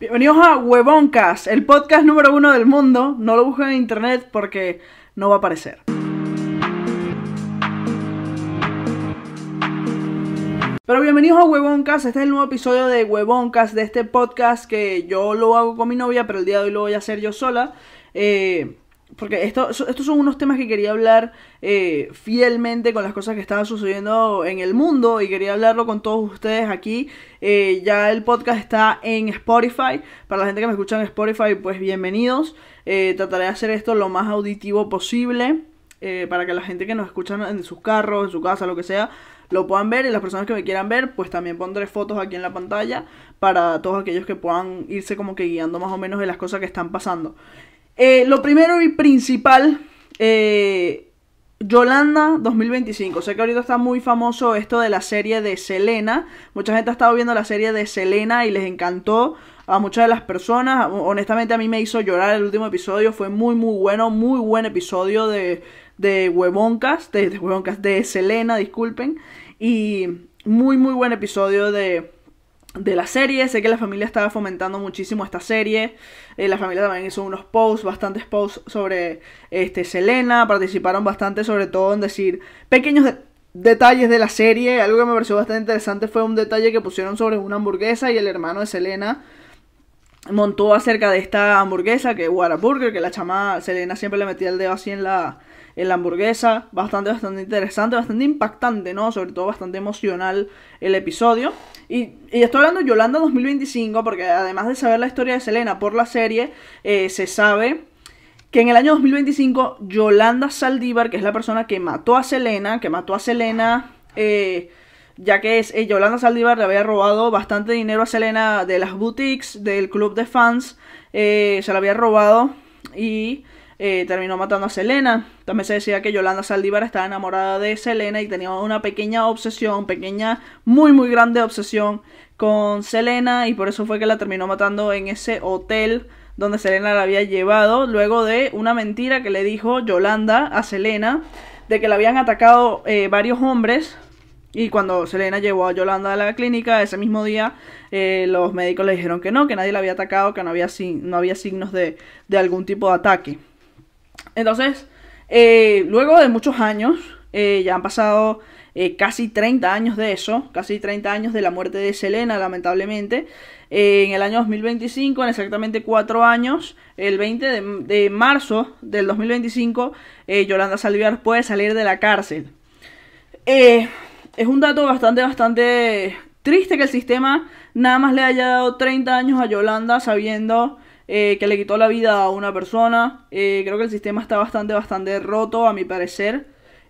Bienvenidos a Huevoncast, el podcast número uno del mundo. No lo busquen en internet porque no va a aparecer. Pero bienvenidos a Huevoncast, este es el nuevo episodio de Huevoncast, de este podcast que yo lo hago con mi novia, pero el día de hoy lo voy a hacer yo sola. Eh, porque esto, estos son unos temas que quería hablar eh, fielmente con las cosas que estaban sucediendo en el mundo y quería hablarlo con todos ustedes aquí. Eh, ya el podcast está en Spotify. Para la gente que me escucha en Spotify, pues bienvenidos. Eh, trataré de hacer esto lo más auditivo posible para que la gente que nos escucha en sus carros, en su casa, lo que sea, lo puedan ver y las personas que me quieran ver, pues también pondré fotos aquí en la pantalla para todos aquellos que puedan irse como que guiando más o menos de las cosas que están pasando. Eh, lo primero y principal, eh, Yolanda 2025. Sé que ahorita está muy famoso esto de la serie de Selena. Mucha gente ha estado viendo la serie de Selena y les encantó a muchas de las personas. Honestamente a mí me hizo llorar el último episodio. Fue muy muy bueno, muy buen episodio de, de de, de de Selena, disculpen. Y muy muy buen episodio de de la serie. Sé que la familia estaba fomentando muchísimo esta serie. Eh, la familia también hizo unos posts, bastantes posts sobre este, Selena. Participaron bastante, sobre todo en decir pequeños detalles de la serie. Algo que me pareció bastante interesante fue un detalle que pusieron sobre una hamburguesa y el hermano de Selena montó acerca de esta hamburguesa que Whataburger, que la chama Selena siempre le metía el dedo así en la, en la hamburguesa. Bastante, bastante interesante, bastante impactante, ¿no? Sobre todo bastante emocional el episodio. Y, estoy hablando de Yolanda 2025 porque además de saber la historia de Selena por la serie, eh, se sabe que en el año 2025 Yolanda Saldívar, que es la persona que mató a Selena, que mató a Selena, eh, ya que es, eh, Yolanda Saldívar le había robado bastante dinero a Selena de las boutiques, del club de fans, se la había robado y eh, terminó matando a Selena. También se decía que Yolanda Saldívar estaba enamorada de Selena y tenía una pequeña obsesión, pequeña, muy muy grande obsesión con Selena y por eso fue que la terminó matando en ese hotel donde Selena la había llevado luego de una mentira que le dijo Yolanda a Selena de que la habían atacado eh, varios hombres y cuando Selena llevó a Yolanda a la clínica ese mismo día, eh, los médicos le dijeron que no, que nadie la había atacado, que no había, no había signos de, de algún tipo de ataque. Entonces, eh, luego de muchos años, eh, ya han pasado eh, casi 30 años de eso, casi 30 años de la muerte de Selena, lamentablemente. en el año 2025, en exactamente 4 años, el 20 de, marzo del 2025, Yolanda Salviar puede salir de la cárcel. es un dato bastante, bastante triste que el sistema nada más le haya dado 30 años a Yolanda sabiendo eh, que le quitó la vida a una persona. Eh, creo que el sistema está bastante, bastante roto, a mi parecer.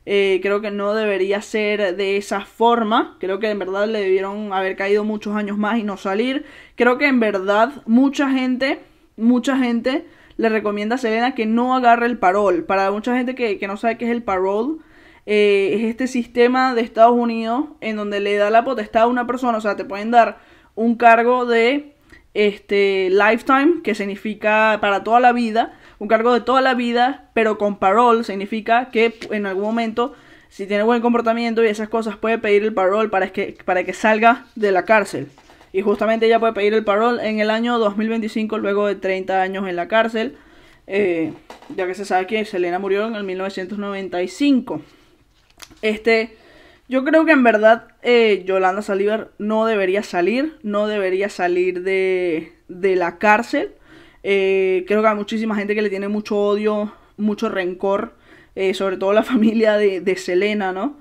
Eh, creo que no debería ser de esa forma. Creo que en verdad le debieron haber caído muchos años más y no salir. Creo que en verdad mucha gente, mucha gente le recomienda a Selena que no agarre el parol. Para mucha gente que, que no sabe qué es el parol, es este sistema de Estados Unidos en donde le da la potestad a una persona. O sea, te pueden dar un cargo de este lifetime, que significa para toda la vida, un cargo de toda la vida, pero con parole significa que en algún momento, si tiene buen comportamiento y esas cosas, puede pedir el parole para que, para que salga de la cárcel. Y justamente ella puede pedir el parole en el año 2025, luego de 30 años en la cárcel, eh, ya que se sabe que Selena murió en el 1995. Este yo creo que en verdad eh, Yolanda Saldívar no debería salir, no debería salir de, de la cárcel. Eh, creo que hay muchísima gente que le tiene mucho odio, mucho rencor, eh, sobre todo la familia de, de Selena, ¿no?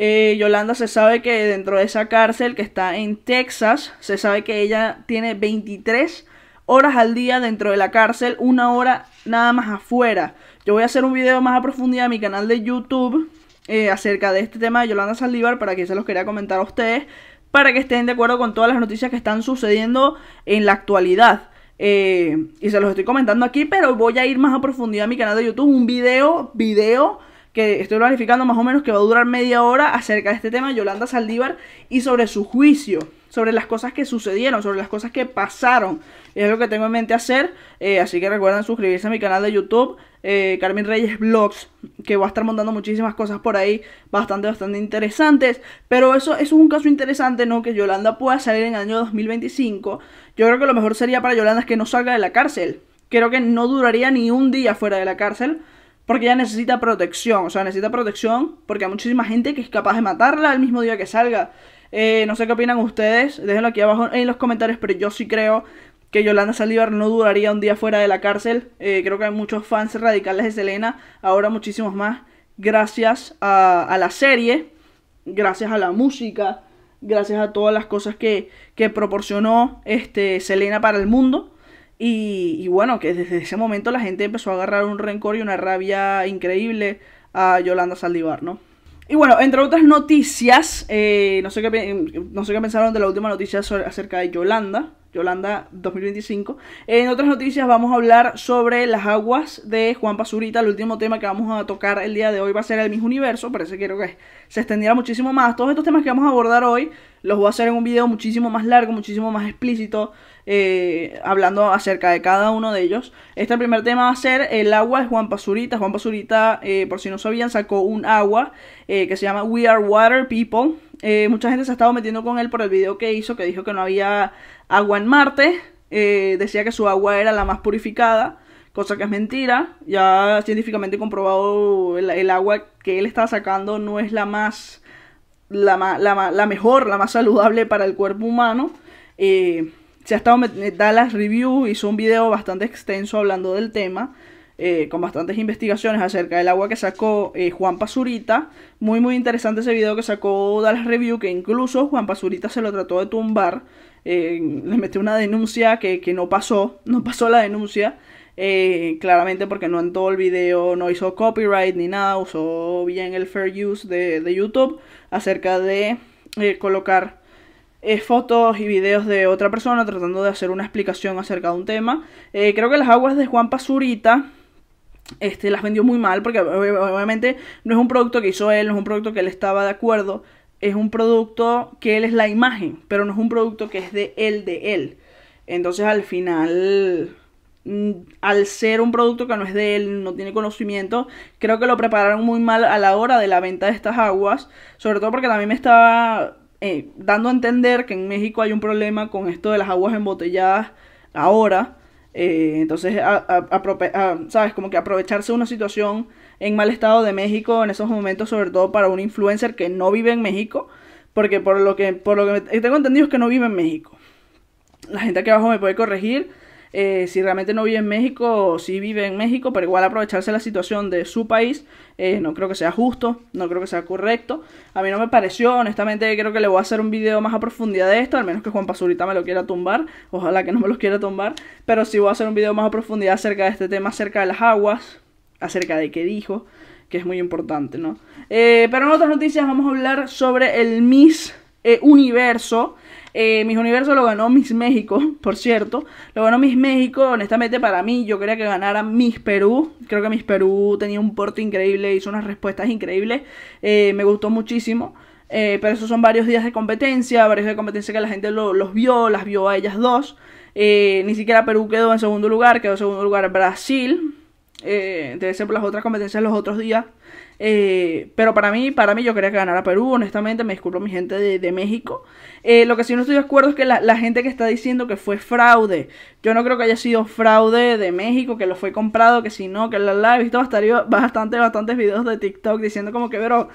Yolanda se sabe que dentro de esa cárcel que está en Texas, se sabe que ella tiene 23 horas al día dentro de la cárcel, una hora nada más afuera. Yo voy a hacer un video más a profundidad en mi canal de YouTube eh, acerca de este tema de Yolanda Saldívar para que se los quería comentar a ustedes, para que estén de acuerdo con todas las noticias que están sucediendo en la actualidad. Eh, y se los estoy comentando aquí, pero voy a ir más a profundidad a mi canal de YouTube, un video, video que estoy planificando más o menos que va a durar media hora acerca de este tema, Yolanda Saldívar, y sobre su juicio, sobre las cosas que sucedieron, sobre las cosas que pasaron. Es lo que tengo en mente hacer, eh, así que recuerden suscribirse a mi canal de YouTube, eh, Carmen Reyes Vlogs, que va a estar montando muchísimas cosas por ahí, bastante, bastante interesantes. Pero eso, es un caso interesante, ¿no? Que Yolanda pueda salir en el año 2025. Yo creo que lo mejor sería para Yolanda es que no salga de la cárcel. Creo que no duraría ni un día fuera de la cárcel. Porque ella necesita protección, o sea, necesita protección porque hay muchísima gente que es capaz de matarla el mismo día que salga. Eh, no sé qué opinan ustedes, déjenlo aquí abajo en los comentarios, pero yo sí creo que Yolanda Saldívar no duraría un día fuera de la cárcel. Eh, creo que hay muchos fans radicales de Selena, ahora muchísimos más, gracias a, la serie, gracias a la música, gracias a todas las cosas que, que proporcionó este, Selena para el mundo. Y, bueno, que desde ese momento la gente empezó a agarrar un rencor y una rabia increíble a Yolanda Saldívar, ¿no? Y bueno, entre otras noticias, eh, no, sé qué, no sé qué pensaron de la última noticia acerca de Yolanda, Yolanda 2025. En otras noticias vamos a hablar sobre las aguas de Juan Pazurita. El último tema que vamos a tocar el día de hoy va a ser el mismo universo. Parece que quiero que se extendiera muchísimo más. Todos estos temas que vamos a abordar hoy los voy a hacer en un video muchísimo más largo, muchísimo más explícito, eh, hablando acerca de cada uno de ellos. Este primer tema va a ser el agua de Juan Pazurita. Juan Pazurita, eh, por si no sabían, sacó un agua eh, que se llama We Are Water People. mucha gente se ha estado metiendo con él por el video que hizo, que dijo que no había agua en Marte. Decía que su agua era la más purificada, cosa que es mentira. Ya científicamente comprobado el, agua que él está sacando no es la más, la, la, mejor, la más saludable para el cuerpo humano. Se ha estado Dallas Review hizo un video bastante extenso hablando del tema. Eh, con bastantes investigaciones acerca del agua que sacó Juan Pazurita. Muy muy interesante ese video que sacó Dallas Review, que incluso Juan Pazurita se lo trató de tumbar eh, le metió una denuncia que, no pasó, no pasó la denuncia, eh, claramente porque no en todo el video no hizo copyright ni nada, usó bien el fair use de, YouTube acerca de eh, fotos y videos de otra persona tratando de hacer una explicación acerca de un tema. creo que las aguas de Juan Pazurita este, las vendió muy mal porque obviamente no es un producto que hizo él, no es un producto que él estaba de acuerdo es un producto que él es la imagen, pero no es un producto que es de él, de él. Entonces al final, mm, al ser un producto que no es de él, no tiene conocimiento, creo que lo prepararon muy mal a la hora de la venta de estas aguas, sobre todo porque también me estaba eh, dando a entender que en México hay un problema con esto de las aguas embotelladas ahora. Eh, entonces, ¿sabes? Como que aprovecharse una situación en mal estado de México en esos momentos, sobre todo para un influencer que no vive en México, porque por lo que, por lo que tengo entendido es que no vive en México. La gente aquí abajo me puede corregir eh, si realmente no vive en México si vive en México, pero igual aprovecharse la situación de su país, eh, no creo que sea justo, no creo que sea correcto. A mí no me pareció, honestamente creo que le voy a hacer un video más a profundidad de esto, al menos que Juan Pazurita me lo quiera tumbar, ojalá que no me lo quiera tumbar, pero sí voy a hacer un video más a profundidad acerca de este tema, acerca de las aguas, acerca de qué dijo, que es muy importante, ¿no? Eh, pero en otras noticias vamos a hablar sobre el Miss Universo. Eh, Miss Universo lo ganó Miss México, por cierto. Lo ganó Miss México, honestamente para mí, yo quería que ganara Miss Perú. Creo que Miss Perú tenía un porte increíble, hizo unas respuestas increíbles. me gustó muchísimo. pero esos son varios días de competencia, varios días de competencia que la gente los vio, las vio a ellas dos. ni siquiera Perú quedó en segundo lugar, quedó en segundo lugar Brasil. Eh, debe ser por las otras competencias los otros días. Eh, pero para mí, para mí yo quería que ganara Perú, honestamente, me disculpo mi gente de, México. Eh, lo que sí no estoy de acuerdo es que la, gente que está diciendo que fue fraude, yo no creo que haya sido fraude de México, que lo fue comprado, que si no, que la, la he visto bastante, bastante, bastantes videos de TikTok diciendo como que, pero,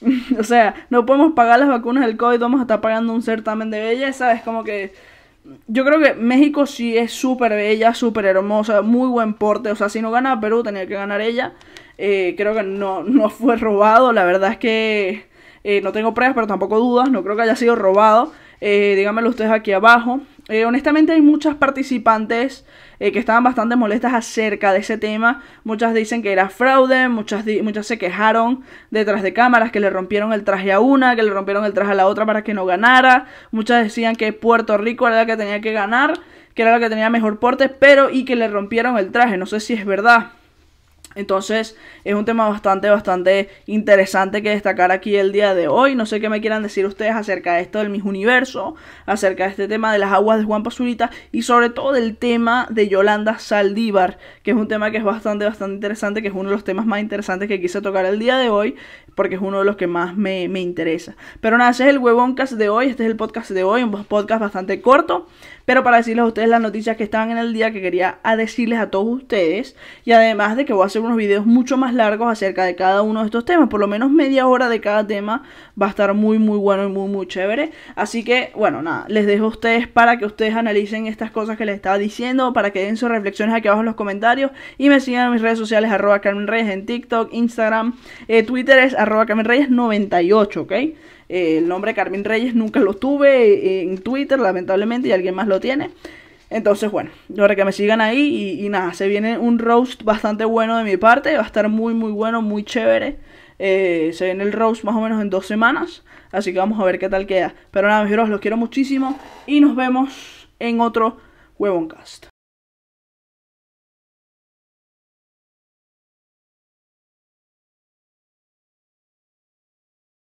o sea, no podemos pagar las vacunas del COVID, vamos a estar pagando un certamen de belleza, es como que yo creo que México sí es súper bella, súper hermosa, muy buen porte. O sea, si no gana Perú, tenía que ganar ella. Eh, creo que no, no fue robado. La verdad es que eh, no tengo pruebas, pero tampoco dudas. No creo que haya sido robado. Eh, díganmelo ustedes aquí abajo. Eh, honestamente hay muchas participantes eh, que estaban bastante molestas acerca de ese tema. Muchas dicen que era fraude, muchas, muchas se quejaron detrás de cámaras que le rompieron el traje a una, que le rompieron el traje a la otra para que no ganara. Muchas decían que Puerto Rico era la que tenía que ganar, que era la que tenía mejor porte, pero y que le rompieron el traje. No sé si es verdad. Entonces es un tema bastante, bastante interesante que destacar aquí el día de hoy. No sé qué me quieran decir ustedes acerca de esto del mismo universo, acerca de este tema de las aguas de Juan Pazurita y sobre todo del tema de Yolanda Saldívar, que es un tema que es bastante, bastante interesante, que es uno de los temas más interesantes que quise tocar el día de hoy, porque es uno de los que más me, me interesa. Pero nada, ese es el Huevoncast de hoy, este es el podcast de hoy, un podcast bastante corto, pero para decirles a ustedes las noticias que estaban en el día que quería decirles a todos ustedes y además de que voy a hacer unos videos mucho más largos acerca de cada uno de estos temas, por lo menos media hora de cada tema va a estar muy muy bueno y muy muy chévere, así que bueno, nada, les dejo a ustedes para que ustedes analicen estas cosas que les estaba diciendo, para que den sus reflexiones aquí abajo en los comentarios y me sigan en mis redes sociales arroba Carmen Reyes en TikTok, Instagram, eh, Twitter es Carmen Reyes 98, ¿ok? el nombre Carmen Reyes nunca lo tuve en Twitter, lamentablemente, y alguien más lo tiene. Entonces, bueno, ahora que me sigan ahí y, nada, se viene un roast bastante bueno de mi parte, va a estar muy, muy bueno, muy chévere. Eh, se viene el roast más o menos en dos semanas, así que vamos a ver qué tal queda. Pero nada, mis los quiero muchísimo y nos vemos en otro Huevoncast.